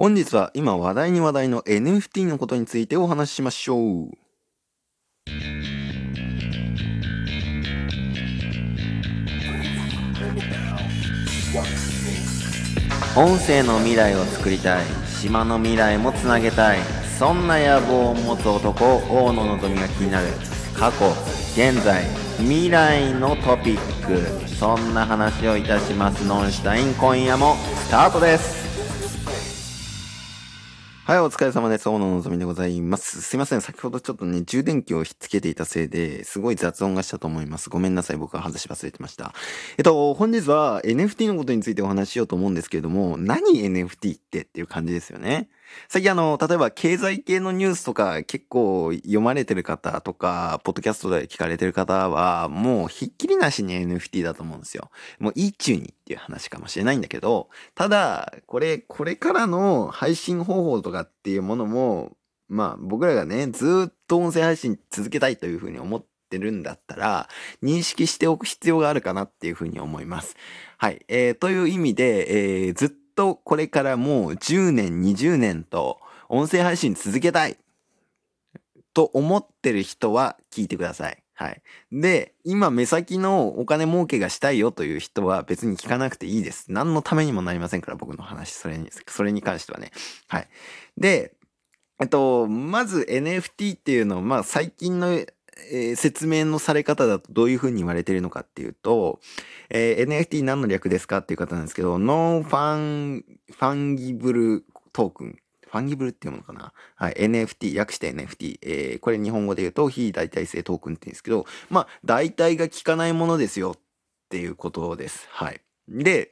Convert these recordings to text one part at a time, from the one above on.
本日は今話題に話題の NFT のことについてお話ししましょう。音声の未来を作りたい島の未来もつなげたいそんな野望を持つ男大野のぞみが気になる。過去現在未来のトピック。そんな話をいたしますノンシュタイン。今夜もスタートです。はい、お疲れ様です。大野のぞみでございます。すいません。先ほどちょっとね、充電器をひっつけていたせいで、すごい雑音がしたと思います。ごめんなさい。僕は外し忘れてました。えっと、本日は NFT のことについてお話ししようと思うんですけれども、何 NFT ってっていう感じですよね。最近あの、例えば経済系のニュースとか結構読まれてる方とか、ポッドキャストで聞かれてる方は、もうひっきりなしに NFT だと思うんですよ。もういい中にっていう話かもしれないんだけど、ただ、これ、これからの配信方法とかっていうものも、まあ僕らがね、ずっと音声配信続けたいというふうに思ってるんだったら、認識しておく必要があるかなっていうふうに思います。はい。えー、という意味で、えー、ずっとこれからもう10年、20年と音声配信続けたいと思ってる人は聞いてください。はい。で、今目先のお金儲けがしたいよという人は別に聞かなくていいです。何のためにもなりませんから、僕の話、それに、それに関してはね。はい。で、えっと、まず NFT っていうのは、まあ最近のえー、説明のされ方だとどういうふうに言われてるのかっていうと、えー、NFT 何の略ですかっていう方なんですけど、ノンファン、ファンギブルトークン。ファンギブルっていうものかな？はい。NFT、訳して NFT。えー、これ日本語で言うと、非代替性トークンって言うんですけど、まあ、代替が効かないものですよっていうことです。はい。で、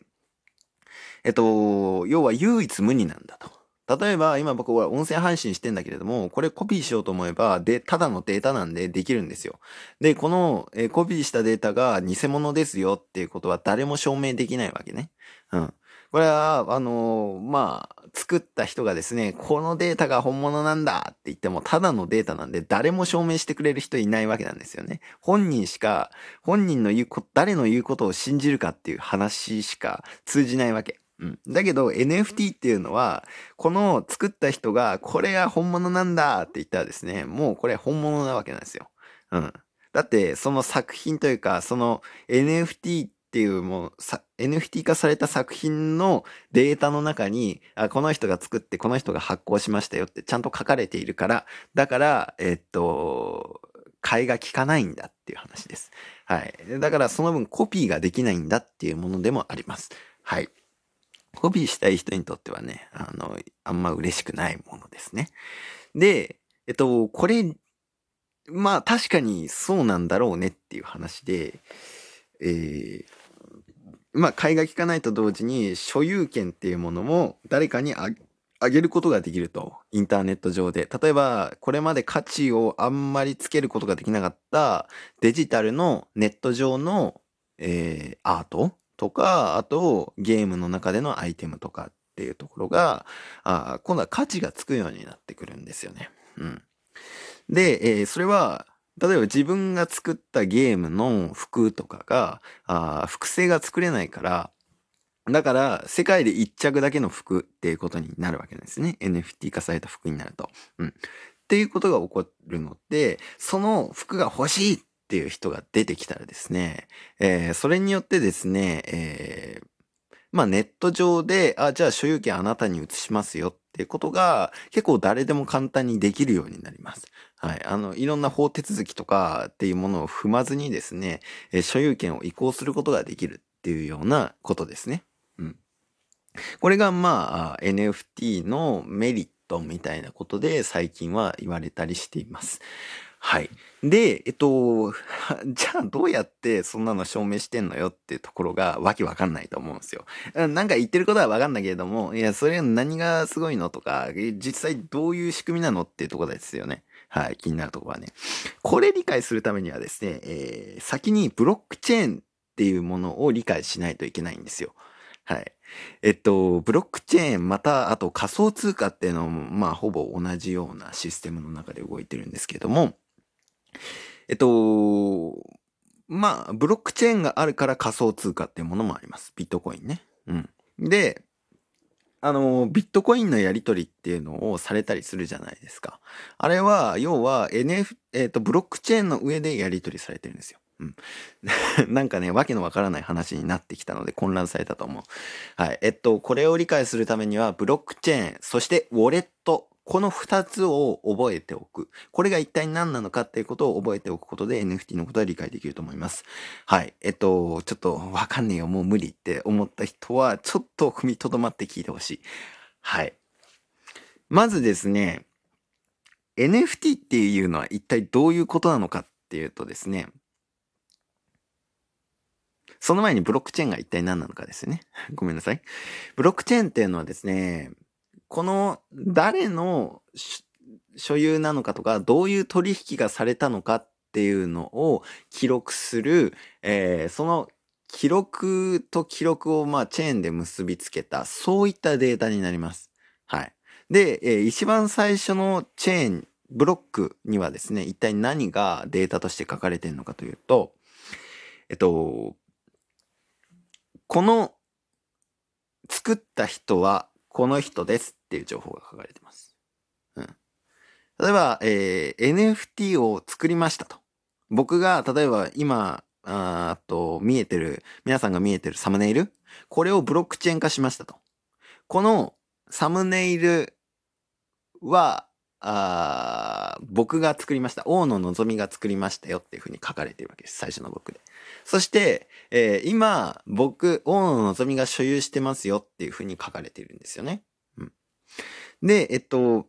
えっと、要は唯一無二なんだと。例えば、今僕は音声配信してんだけれども、これコピーしようと思えば、で、ただのデータなんでできるんですよ。で、この、えコピーしたデータが偽物ですよっていうことは誰も証明できないわけね。うん。これは、あのー、まあ、作った人がですね、このデータが本物なんだって言っても、ただのデータなんで、誰も証明してくれる人いないわけなんですよね。本人しか、本人の言うこと、誰の言うことを信じるかっていう話しか通じないわけ。うん。だけど NFT っていうのは、この作った人がこれが本物なんだって言ったらですね、もうこれ本物なわけなんですよ。うん。だってその作品というか、その NFT っていうもう NFT 化された作品のデータの中にあ、この人が作ってこの人が発行しましたよってちゃんと書かれているから、だから、えっと、買いが効かないんだっていう話です。はい。だからその分コピーができないんだっていうものでもあります。はい。コピーしたい人にとってはね、あの、あんま嬉しくないものですね。で、えっと、これ、まあ確かにそうなんだろうねっていう話で、えー、まあ買いが利かないと同時に所有権っていうものも誰かにあげることができると。インターネット上で。例えば、これまで価値をあんまりつけることができなかったデジタルのネット上の、えー、アートとか、あとゲームの中でのアイテムとかっていうところが、あ今度は価値がつくようになってくるんですよね。うん。で、えー、それは、例えば自分が作ったゲームの服とかが、あ複製が作れないから、だから、世界で一着だけの服っていうことになるわけですね。NFT 化された服になると。うん。っていうことが起こるので、その服が欲しいっていう人が出てきたらですね、えー、それによってですね、えー、まあネット上で、あ、じゃあ所有権あなたに移しますよっていうことが結構誰でも簡単にできるようになります。はい。あの、いろんな法手続きとかっていうものを踏まずにですね、え、所有権を移行することができるっていうようなことですね。うん。これがまあ NFT のメリットみたいなことで最近は言われたりしています。はい。で、えっと、じゃあどうやってそんなの証明してんのよっていうところがわけわかんないと思うんですよ。なんか言ってることはわかんないけれども、いや、それ何がすごいのとか、実際どういう仕組みなのっていうところですよね。はい、気になるところはね。これ理解するためにはですね、えー、先にブロックチェーンっていうものを理解しないといけないんですよ。はい。えっと、ブロックチェーンまた、あと仮想通貨っていうのも、まあ、ほぼ同じようなシステムの中で動いてるんですけども、えっと、まあ、ブロックチェーンがあるから仮想通貨っていうものもあります。ビットコインね。うん。で、あの、ビットコインのやり取りっていうのをされたりするじゃないですか。あれは、要は NF、えっ、と、ブロックチェーンの上でやり取りされてるんですよ。うん。なんかね、わけのわからない話になってきたので混乱されたと思う。はい。えっと、これを理解するためには、ブロックチェーン、そしてウォレット、この二つを覚えておく。これが一体何なのかっていうことを覚えておくことで NFT のことは理解できると思います。はい。えっと、ちょっとわかんねえよ、もう無理って思った人は、ちょっと踏みとどまって聞いてほしい。はい。まずですね、NFT っていうのは一体どういうことなのかっていうとですね、その前にブロックチェーンが一体何なのかですよね。ごめんなさい。ブロックチェーンっていうのはですね、この誰の所有なのかとか、どういう取引がされたのかっていうのを記録する、えー、その記録と記録をまあチェーンで結びつけた、そういったデータになります。はい。で、えー、一番最初のチェーン、ブロックにはですね、一体何がデータとして書かれているのかというと、えっと、この作った人はこの人ですっていう情報が書かれてます。うん。例えば、えー、NFT を作りましたと。僕が、例えば今、あと、見えてる、皆さんが見えてるサムネイルこれをブロックチェーン化しましたと。このサムネイルは、あ僕が作りました。大野望みが作りましたよっていうふうに書かれてるわけです。最初の僕で。そして、えー、今、僕、大野望みが所有してますよっていうふうに書かれてるんですよね。で、えっと、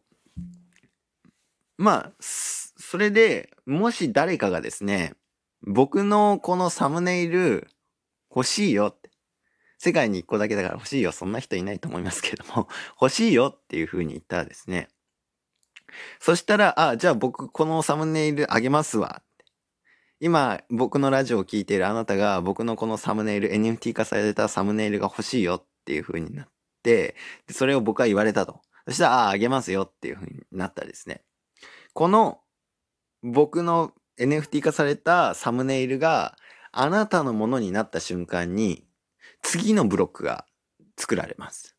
まあ、それで、もし誰かがですね、僕のこのサムネイル欲しいよって。世界に一個だけだから欲しいよ。そんな人いないと思いますけども、欲しいよっていう風に言ったらですね、そしたら、あ、じゃあ僕このサムネイルあげますわ。今、僕のラジオを聴いているあなたが僕のこのサムネイル、NFT 化されたサムネイルが欲しいよっていう風になって、でそれを僕は言われたと。そしたら、ああ、あげますよっていう風になったですね。この僕の NFT 化されたサムネイルがあなたのものになった瞬間に次のブロックが作られます。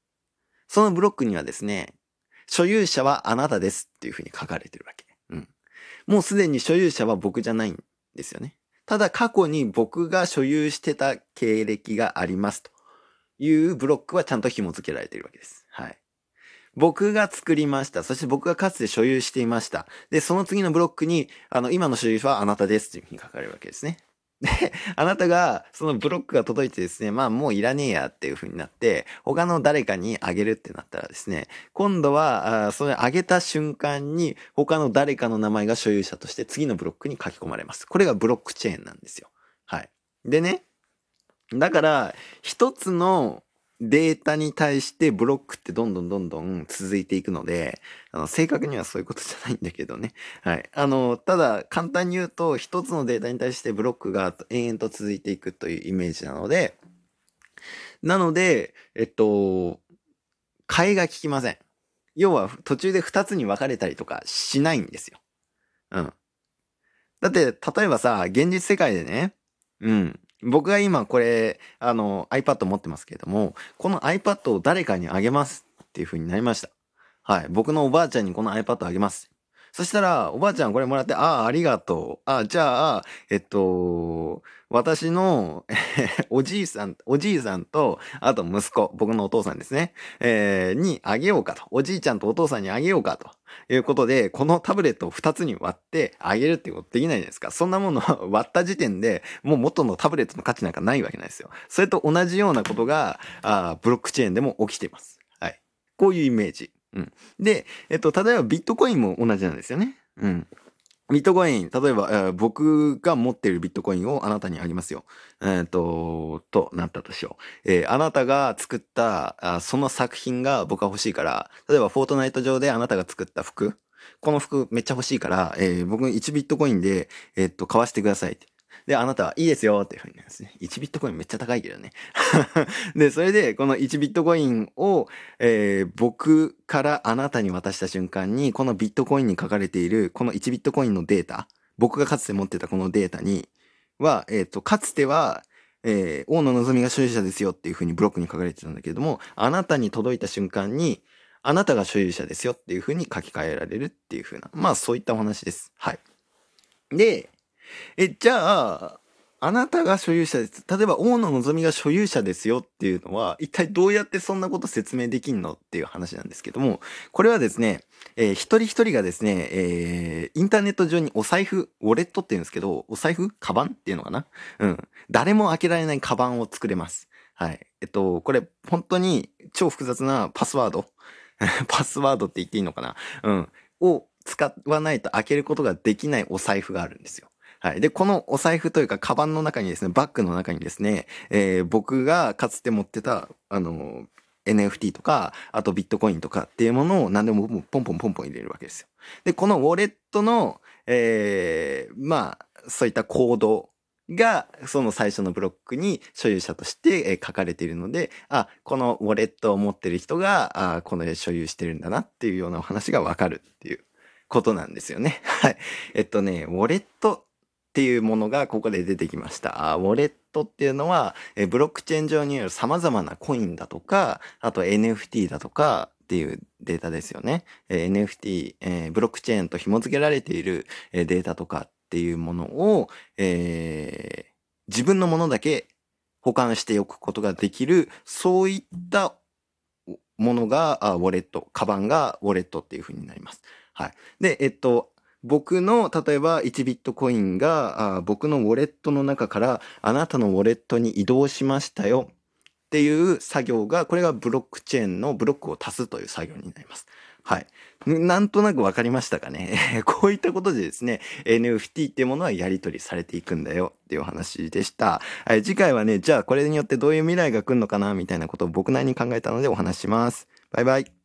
そのブロックにはですね、所有者はあなたですっていうふうに書かれてるわけ。うん。もうすでに所有者は僕じゃないんですよね。ただ過去に僕が所有してた経歴がありますというブロックはちゃんと紐付けられているわけです。はい。僕が作りました。そして僕がかつて所有していました。で、その次のブロックに、あの、今の所有者はあなたですというふうに書かれるわけですね。で、あなたが、そのブロックが届いてですね、まあもういらねえやっていう風になって、他の誰かにあげるってなったらですね、今度は、あそれあげた瞬間に、他の誰かの名前が所有者として次のブロックに書き込まれます。これがブロックチェーンなんですよ。はい。でね、だから、一つのデータに対してブロックってどんどんどんどん続いていくので、あの、正確にはそういうことじゃないんだけどね。はい。あの、ただ、簡単に言うと、一つのデータに対してブロックが延々と続いていくというイメージなので、なので、えっと、替えが効きません。要は、途中で二つに分かれたりとかしないんですよ。うん。だって、例えばさ、現実世界でね、うん。僕が今これ、あの、iPad 持ってますけれども、この iPad を誰かにあげますっていうふうになりました。はい。僕のおばあちゃんにこの iPad あげます。そしたら、おばあちゃんこれもらって、ああ、ありがとう。ああじゃあ、えっと、私の、おじいさん、おじいさんと、あと息子、僕のお父さんですね、えー、にあげようかと。おじいちゃんとお父さんにあげようかと。いうことで、このタブレットを2つに割ってあげるってことできないじゃないですか。そんなものを 割った時点でもう元のタブレットの価値なんかないわけないですよ。それと同じようなことが、あブロックチェーンでも起きています。はい。こういうイメージ。うん。で、えっと、例えばビットコインも同じなんですよね。うん。ビットコイン、例えば、えー、僕が持っているビットコインをあなたにあげますよ。えっ、と、となったとしよう。えー、あなたが作ったあ、その作品が僕は欲しいから、例えばフォートナイト上であなたが作った服、この服めっちゃ欲しいから、えー、僕1ビットコインで、えっと、買わせてくださいって。で、あなたはいいですよっていうふうに言うんですね。1ビットコインめっちゃ高いけどね。で、それで、この1ビットコインを、えー、僕からあなたに渡した瞬間に、このビットコインに書かれている、この1ビットコインのデータ、僕がかつて持ってたこのデータに、は、えっ、ー、と、かつては、えー、大野望が所有者ですよっていうふうにブロックに書かれてたんだけれども、あなたに届いた瞬間に、あなたが所有者ですよっていうふうに書き換えられるっていうふうな、まあそういったお話です。はい。で、え、じゃあ、あなたが所有者です。例えば、大野望みが所有者ですよっていうのは、一体どうやってそんなこと説明できんのっていう話なんですけども、これはですね、えー、一人一人がですね、えー、インターネット上にお財布、ウォレットって言うんですけど、お財布カバンっていうのかな？うん。誰も開けられないカバンを作れます。はい。えっと、これ、本当に超複雑なパスワード？パスワードって言っていいのかな？うん。を使わないと開けることができないお財布があるんですよ。はい。で、このお財布というか、カバンの中にですね、バッグの中にですね、えー、僕がかつて持ってた、あの、NFT とか、あとビットコインとかっていうものを何でもポンポンポンポン入れるわけですよ。で、このウォレットの、えー、まあ、そういったコードが、その最初のブロックに所有者として書かれているので、あ、このウォレットを持ってる人が、あこの所有してるんだなっていうようなお話がわかるっていうことなんですよね。はい。えっとね、ウォレットっていうものがここで出てきました。ウォレットっていうのは、えブロックチェーン上にある様々なコインだとか、あと NFT だとかっていうデータですよね。え NFT、えー、ブロックチェーンと紐付けられているえデータとかっていうものを、えー、自分のものだけ保管しておくことができる、そういったものが、ウォレット、カバンがウォレットっていう風になります。はい。で、えっと、僕の、例えば1ビットコインがあ僕のウォレットの中からあなたのウォレットに移動しましたよっていう作業が、これがブロックチェーンのブロックを足すという作業になります。はい。なんとなくわかりましたかね？こういったことでですね、NFT っていうものはやり取りされていくんだよっていうお話でした。はい、次回はね、じゃあこれによってどういう未来が来るのかな？みたいなことを僕なりに考えたのでお話します。バイバイ。